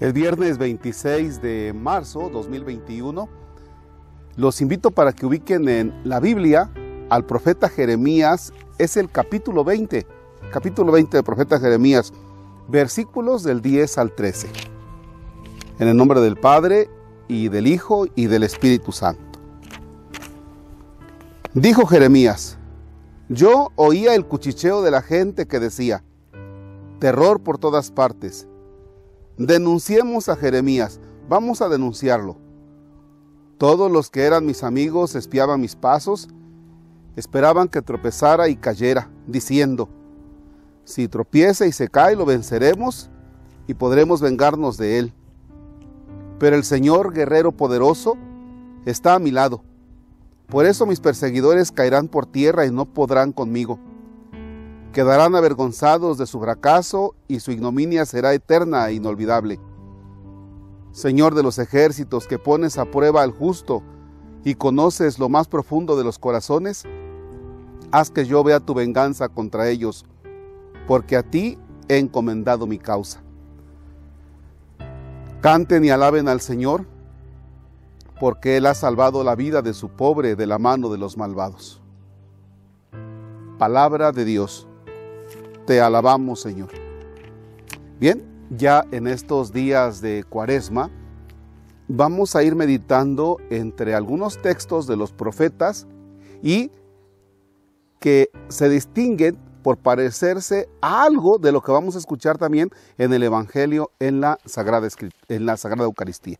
El viernes 26 de marzo 2021 los invito para que ubiquen en la Biblia al profeta Jeremías, es el capítulo 20, capítulo 20 del profeta Jeremías, versículos del 10 al 13. En el nombre del Padre y del Hijo y del Espíritu Santo. Dijo Jeremías, yo oía el cuchicheo de la gente que decía, terror por todas partes Denunciemos a Jeremías, vamos a denunciarlo. Todos los que eran mis amigos espiaban mis pasos, esperaban que tropezara y cayera, diciendo, si tropieza y se cae, lo venceremos y podremos vengarnos de él. Pero el Señor, guerrero poderoso, está a mi lado. Por eso mis perseguidores caerán por tierra y no podrán conmigo quedarán avergonzados de su fracaso y su ignominia será eterna e inolvidable. Señor de los ejércitos que pones a prueba al justo y conoces lo más profundo de los corazones, haz que yo vea tu venganza contra ellos, porque a ti he encomendado mi causa. Canten y alaben al Señor, porque Él ha salvado la vida de su pobre de la mano de los malvados. Palabra de Dios. Te alabamos, Señor. Bien, ya en estos días de cuaresma, vamos a ir meditando entre algunos textos de los profetas y que se distinguen por parecerse a algo de lo que vamos a escuchar también en el Evangelio en la Sagrada, en la Sagrada Eucaristía.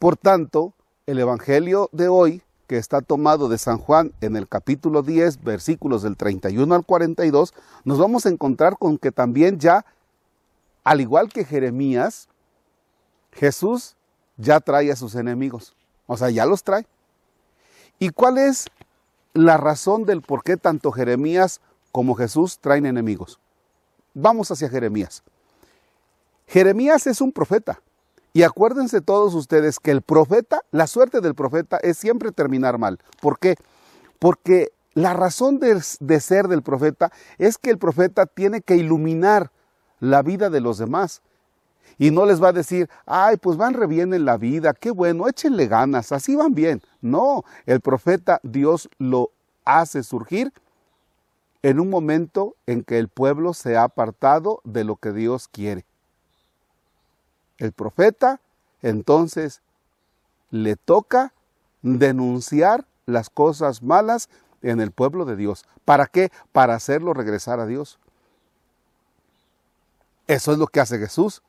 Por tanto, el Evangelio de hoy que está tomado de San Juan en el capítulo 10, versículos del 31 al 42, nos vamos a encontrar con que también ya, al igual que Jeremías, Jesús ya trae a sus enemigos. O sea, ya los trae. ¿Y cuál es la razón del por qué tanto Jeremías como Jesús traen enemigos? Vamos hacia Jeremías. Jeremías es un profeta. Y acuérdense todos ustedes que el profeta, la suerte del profeta es siempre terminar mal. ¿Por qué? Porque la razón de, ser del profeta es que el profeta tiene que iluminar la vida de los demás. Y no les va a decir, ay, pues van re bien en la vida, qué bueno, échenle ganas, así van bien. No, el profeta Dios lo hace surgir en un momento en que el pueblo se ha apartado de lo que Dios quiere. El profeta entonces le toca denunciar las cosas malas en el pueblo de Dios. ¿Para qué? Para hacerlo regresar a Dios. Eso es lo que hace Jesús.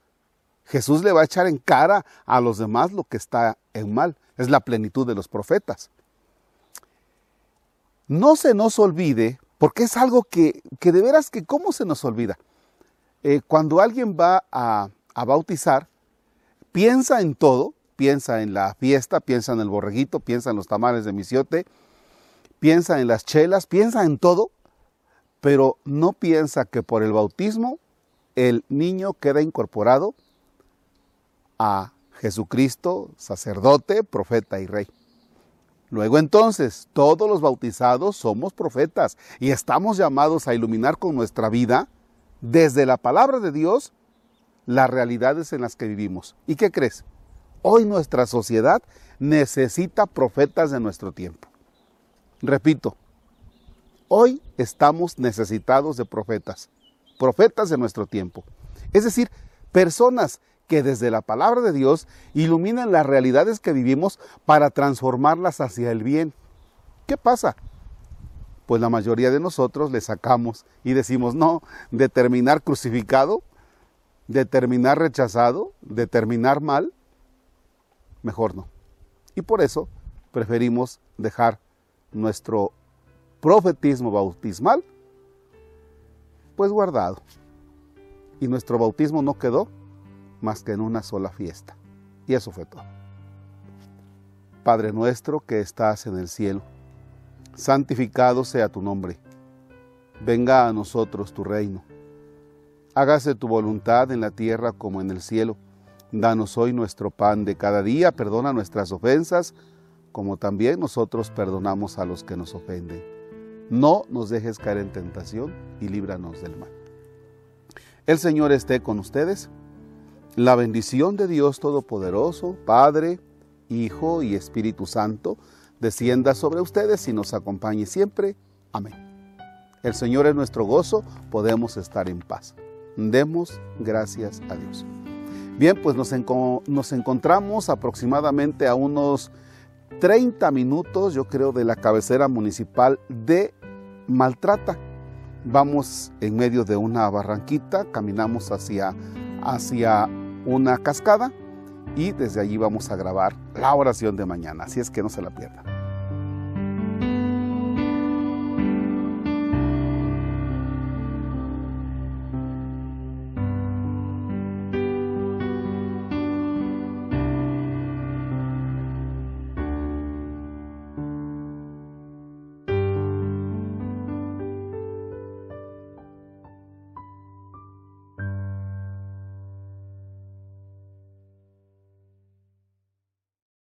Jesús le va a echar en cara a los demás lo que está en mal. Es la plenitud de los profetas. No se nos olvide, porque es algo que, que de veras que cómo se nos olvida. Eh, cuando alguien va a, a bautizar, piensa en todo, piensa en la fiesta, piensa en el borreguito, piensa en los tamales de misiote, piensa en las chelas, piensa en todo, pero no piensa que por el bautismo el niño queda incorporado a Jesucristo, sacerdote, profeta y rey. Luego entonces, todos los bautizados somos profetas y estamos llamados a iluminar con nuestra vida desde la palabra de Dios las realidades en las que vivimos. ¿Y qué crees? Hoy nuestra sociedad necesita profetas de nuestro tiempo. Repito, hoy estamos necesitados de profetas, profetas de nuestro tiempo. Es decir, personas que desde la palabra de Dios iluminan las realidades que vivimos para transformarlas hacia el bien. ¿Qué pasa? Pues la mayoría de nosotros le sacamos y decimos, no, de terminar crucificado, de terminar rechazado, de terminar mal, mejor no. Y por eso preferimos dejar nuestro profetismo bautismal pues guardado. Y nuestro bautismo no quedó más que en una sola fiesta. Y eso fue todo. Padre nuestro que estás en el cielo, santificado sea tu nombre. Venga a nosotros tu reino Hágase tu voluntad en la tierra como en el cielo. Danos hoy nuestro pan de cada día, perdona nuestras ofensas, como también nosotros perdonamos a los que nos ofenden. No nos dejes caer en tentación y líbranos del mal. El Señor esté con ustedes. La bendición de Dios Todopoderoso, Padre, Hijo y Espíritu Santo, descienda sobre ustedes y nos acompañe siempre. Amén. El Señor es nuestro gozo, podemos estar en paz. Demos gracias a Dios. Bien, pues nos, nos encontramos aproximadamente a unos 30 minutos, yo creo, de la cabecera municipal de Maltrata. Vamos en medio de una barranquita, caminamos hacia, hacia una cascada y desde allí vamos a grabar la oración de mañana, así es que no se la pierdan.